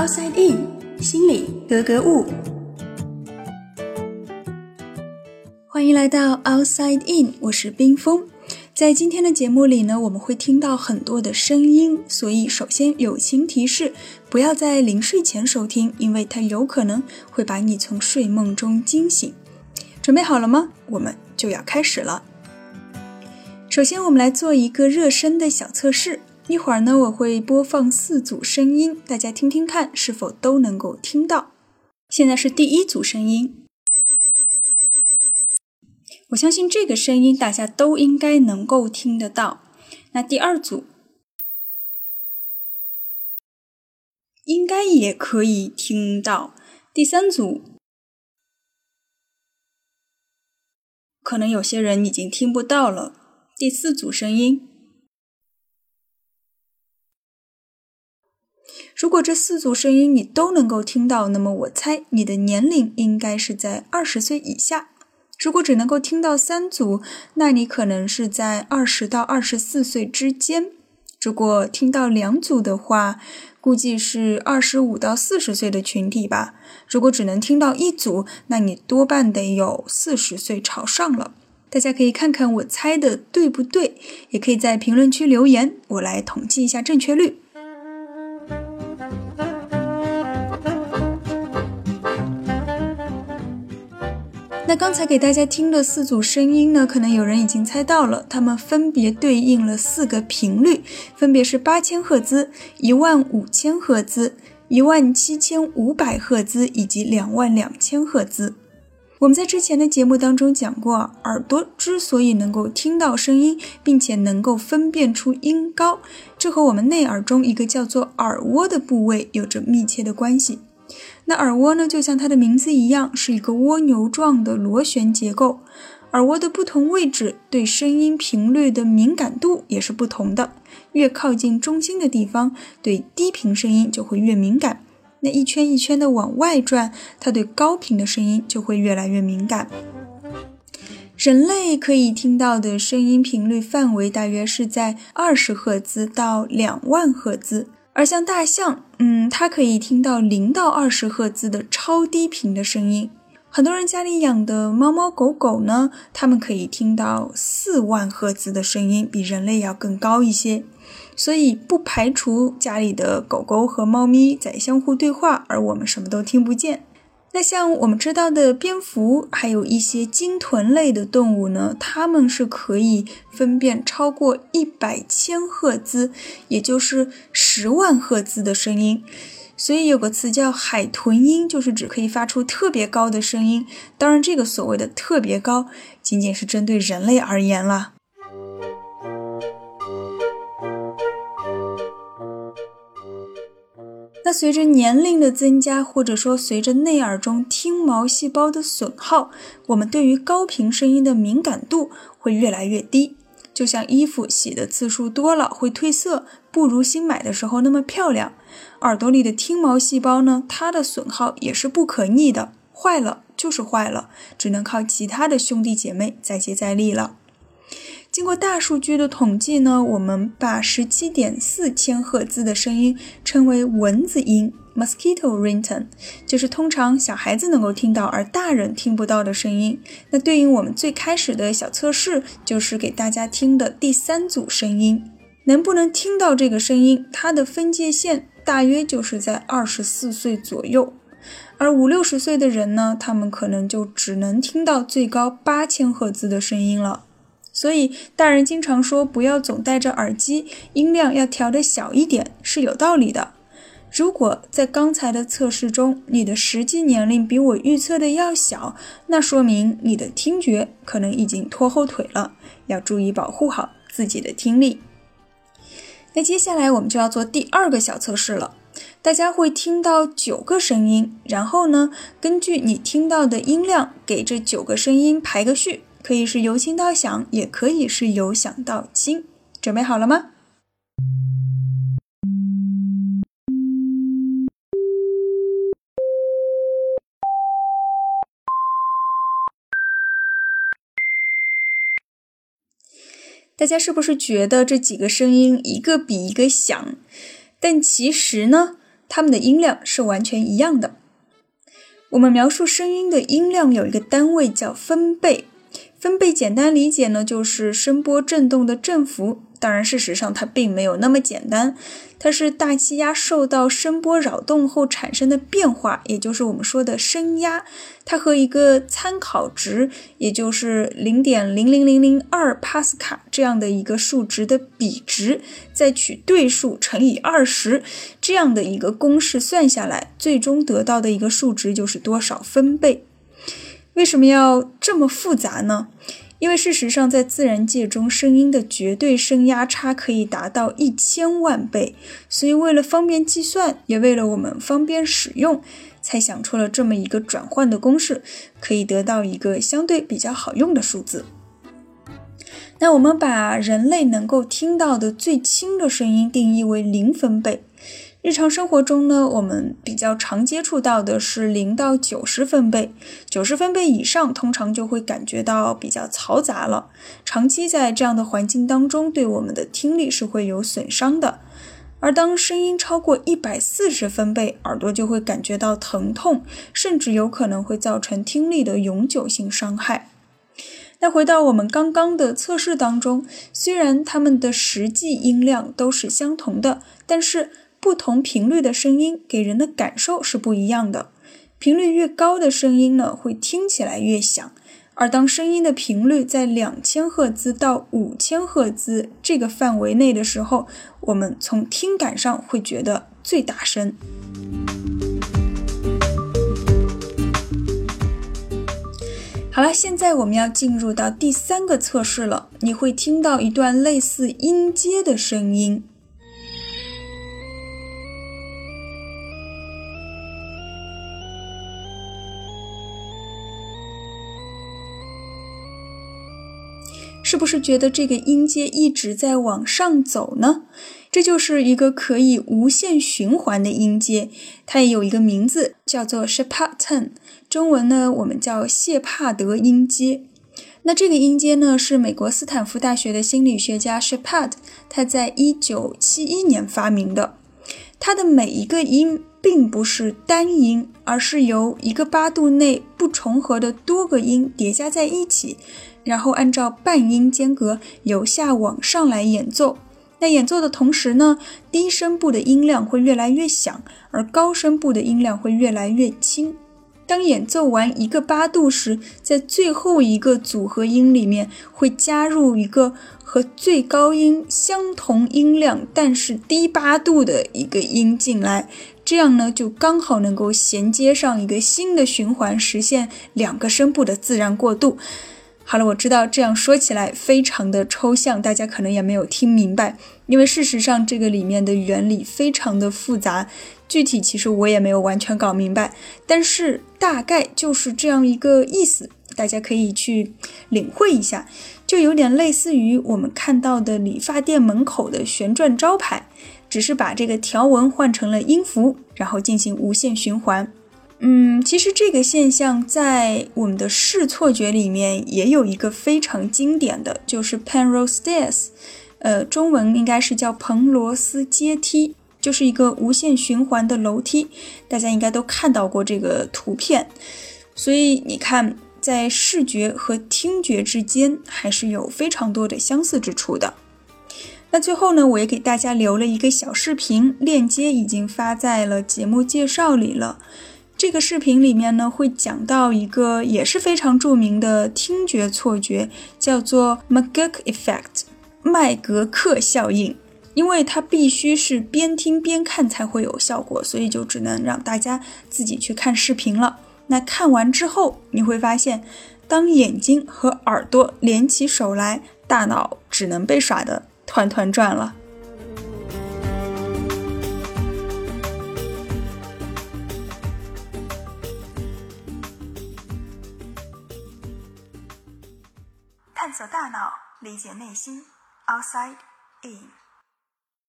Outside In，心里格格物。欢迎来到 Outside In，我是冰峰。在今天的节目里呢，我们会听到很多的声音，所以首先友情提示，不要在临睡前收听，因为它有可能会把你从睡梦中惊醒。准备好了吗？我们就要开始了。首先，我们来做一个热身的小测试。一会儿呢，我会播放四组声音，大家听听看是否都能够听到。现在是第一组声音，我相信这个声音大家都应该能够听得到。那第二组应该也可以听到。第三组可能有些人已经听不到了。第四组声音。如果这四组声音你都能够听到，那么我猜你的年龄应该是在二十岁以下。如果只能够听到三组，那你可能是在二十到二十四岁之间。如果听到两组的话，估计是二十五到四十岁的群体吧。如果只能听到一组，那你多半得有四十岁朝上了。大家可以看看我猜的对不对，也可以在评论区留言，我来统计一下正确率。那刚才给大家听的四组声音呢，可能有人已经猜到了，它们分别对应了四个频率，分别是八千赫兹、一万五千赫兹、一万七千五百赫兹以及两万两千赫兹。我们在之前的节目当中讲过，耳朵之所以能够听到声音，并且能够分辨出音高，这和我们内耳中一个叫做耳蜗的部位有着密切的关系。那耳蜗呢，就像它的名字一样，是一个蜗牛状的螺旋结构。耳蜗的不同位置对声音频率的敏感度也是不同的。越靠近中心的地方，对低频声音就会越敏感。那一圈一圈的往外转，它对高频的声音就会越来越敏感。人类可以听到的声音频率范围大约是在二十赫兹到两万赫兹。而像大象，嗯，它可以听到零到二十赫兹的超低频的声音。很多人家里养的猫猫狗狗呢，它们可以听到四万赫兹的声音，比人类要更高一些。所以不排除家里的狗狗和猫咪在相互对话，而我们什么都听不见。那像我们知道的蝙蝠，还有一些鲸豚类的动物呢，它们是可以分辨超过一百千赫兹，也就是十万赫兹的声音。所以有个词叫海豚音，就是指可以发出特别高的声音。当然，这个所谓的特别高，仅仅是针对人类而言了。随着年龄的增加，或者说随着内耳中听毛细胞的损耗，我们对于高频声音的敏感度会越来越低。就像衣服洗的次数多了会褪色，不如新买的时候那么漂亮。耳朵里的听毛细胞呢，它的损耗也是不可逆的，坏了就是坏了，只能靠其他的兄弟姐妹再接再厉了。经过大数据的统计呢，我们把十七点四千赫兹的声音称为蚊子音 （mosquito rington），就是通常小孩子能够听到而大人听不到的声音。那对应我们最开始的小测试，就是给大家听的第三组声音，能不能听到这个声音？它的分界线大约就是在二十四岁左右，而五六十岁的人呢，他们可能就只能听到最高八千赫兹的声音了。所以，大人经常说不要总戴着耳机，音量要调的小一点，是有道理的。如果在刚才的测试中，你的实际年龄比我预测的要小，那说明你的听觉可能已经拖后腿了，要注意保护好自己的听力。那接下来我们就要做第二个小测试了，大家会听到九个声音，然后呢，根据你听到的音量，给这九个声音排个序。可以是由轻到响，也可以是由响到轻。准备好了吗？大家是不是觉得这几个声音一个比一个响？但其实呢，它们的音量是完全一样的。我们描述声音的音量有一个单位叫分贝，分贝简单理解呢就是声波振动的振幅。当然，事实上它并没有那么简单，它是大气压受到声波扰动后产生的变化，也就是我们说的声压。它和一个参考值，也就是零点零零零零二帕斯卡这样的一个数值的比值，再取对数乘以二十，这样的一个公式算下来，最终得到的一个数值就是多少分贝。为什么要这么复杂呢？因为事实上，在自然界中，声音的绝对声压差可以达到一千万倍，所以为了方便计算，也为了我们方便使用，才想出了这么一个转换的公式，可以得到一个相对比较好用的数字。那我们把人类能够听到的最轻的声音定义为零分贝。日常生活中呢，我们比较常接触到的是零到九十分贝，九十分贝以上通常就会感觉到比较嘈杂了。长期在这样的环境当中，对我们的听力是会有损伤的。而当声音超过一百四十分贝，耳朵就会感觉到疼痛，甚至有可能会造成听力的永久性伤害。那回到我们刚刚的测试当中，虽然它们的实际音量都是相同的，但是。不同频率的声音给人的感受是不一样的。频率越高的声音呢，会听起来越响。而当声音的频率在两千赫兹到五千赫兹这个范围内的时候，我们从听感上会觉得最大声。好了，现在我们要进入到第三个测试了。你会听到一段类似音阶的声音。是不是觉得这个音阶一直在往上走呢？这就是一个可以无限循环的音阶，它也有一个名字叫做 Shepard Ten，中文呢我们叫谢帕德音阶。那这个音阶呢是美国斯坦福大学的心理学家 Shepard 他在一九七一年发明的。它的每一个音并不是单音，而是由一个八度内不重合的多个音叠加在一起。然后按照半音间隔由下往上来演奏。那演奏的同时呢，低声部的音量会越来越响，而高声部的音量会越来越轻。当演奏完一个八度时，在最后一个组合音里面会加入一个和最高音相同音量但是低八度的一个音进来，这样呢就刚好能够衔接上一个新的循环，实现两个声部的自然过渡。好了，我知道这样说起来非常的抽象，大家可能也没有听明白，因为事实上这个里面的原理非常的复杂，具体其实我也没有完全搞明白，但是大概就是这样一个意思，大家可以去领会一下，就有点类似于我们看到的理发店门口的旋转招牌，只是把这个条纹换成了音符，然后进行无限循环。嗯，其实这个现象在我们的视错觉里面也有一个非常经典的，就是 Penrose Stairs，呃，中文应该是叫彭罗斯阶梯，就是一个无限循环的楼梯，大家应该都看到过这个图片。所以你看，在视觉和听觉之间还是有非常多的相似之处的。那最后呢，我也给大家留了一个小视频，链接已经发在了节目介绍里了。这个视频里面呢，会讲到一个也是非常著名的听觉错觉，叫做 McGurk Effect，麦格克效应。因为它必须是边听边看才会有效果，所以就只能让大家自己去看视频了。那看完之后，你会发现，当眼睛和耳朵连起手来，大脑只能被耍得团团转了。探索大脑，理解内心。Outside in。